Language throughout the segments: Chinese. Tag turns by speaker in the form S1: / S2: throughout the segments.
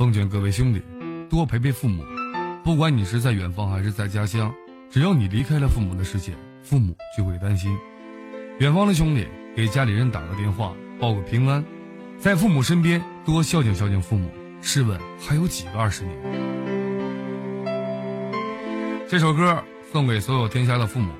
S1: 奉劝各位兄弟，多陪陪父母。不管你是在远方还是在家乡，只要你离开了父母的世界，父母就会担心。远方的兄弟，给家里人打个电话，报个平安，在父母身边多孝敬孝敬父母。试问还有几个二十年？这首歌送给所有天下的父母。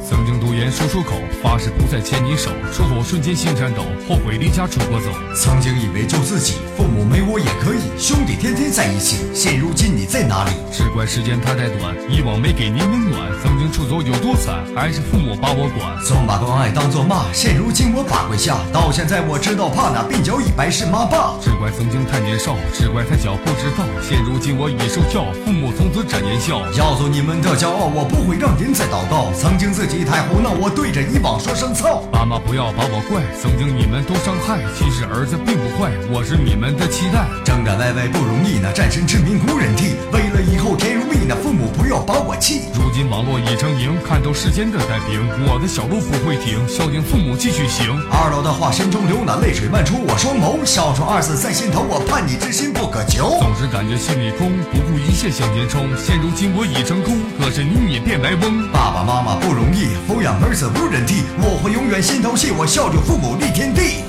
S1: 曾经读研说出口，发誓不再牵你手，出口瞬间心颤抖，后悔离家出国走。
S2: 曾经以为就自己，父母没我也可以，兄弟天天在一起。现如今你在哪里？
S1: 只怪时间太太短，以往没给您温暖。曾经出走有多惨，还是父母把我管。
S2: 总把关爱当作骂，现如今我把跪下。到现在我知道，怕那鬓角已白是妈爸。
S1: 只怪曾经太年少，只怪太小不知道。现如今我已受教，父母从此展颜笑。
S2: 要做你们的骄傲，我不会让您再祷告。曾经自己太胡闹，我对着以往说声操。
S1: 爸妈不要把我怪，曾经你们都伤害。其实儿子并不坏，我是你们的期待。
S2: 挣点歪歪不容易，那战神之名无人替。为了以后甜如蜜，那父母不要把我气。
S1: 如今网络已成营，看透世间的太平，我的小路不会停，孝敬父母继续行。
S2: 二楼的话心中流，那泪水漫出我双眸。孝顺二字在心头，我盼你之心不可求。
S1: 总是感觉心里空，不顾一切向前冲。现如今我已成空，可是你也变白翁。
S2: 爸爸妈妈不容易，抚养儿子无人替，我会永远心头细，我孝敬父母立天地。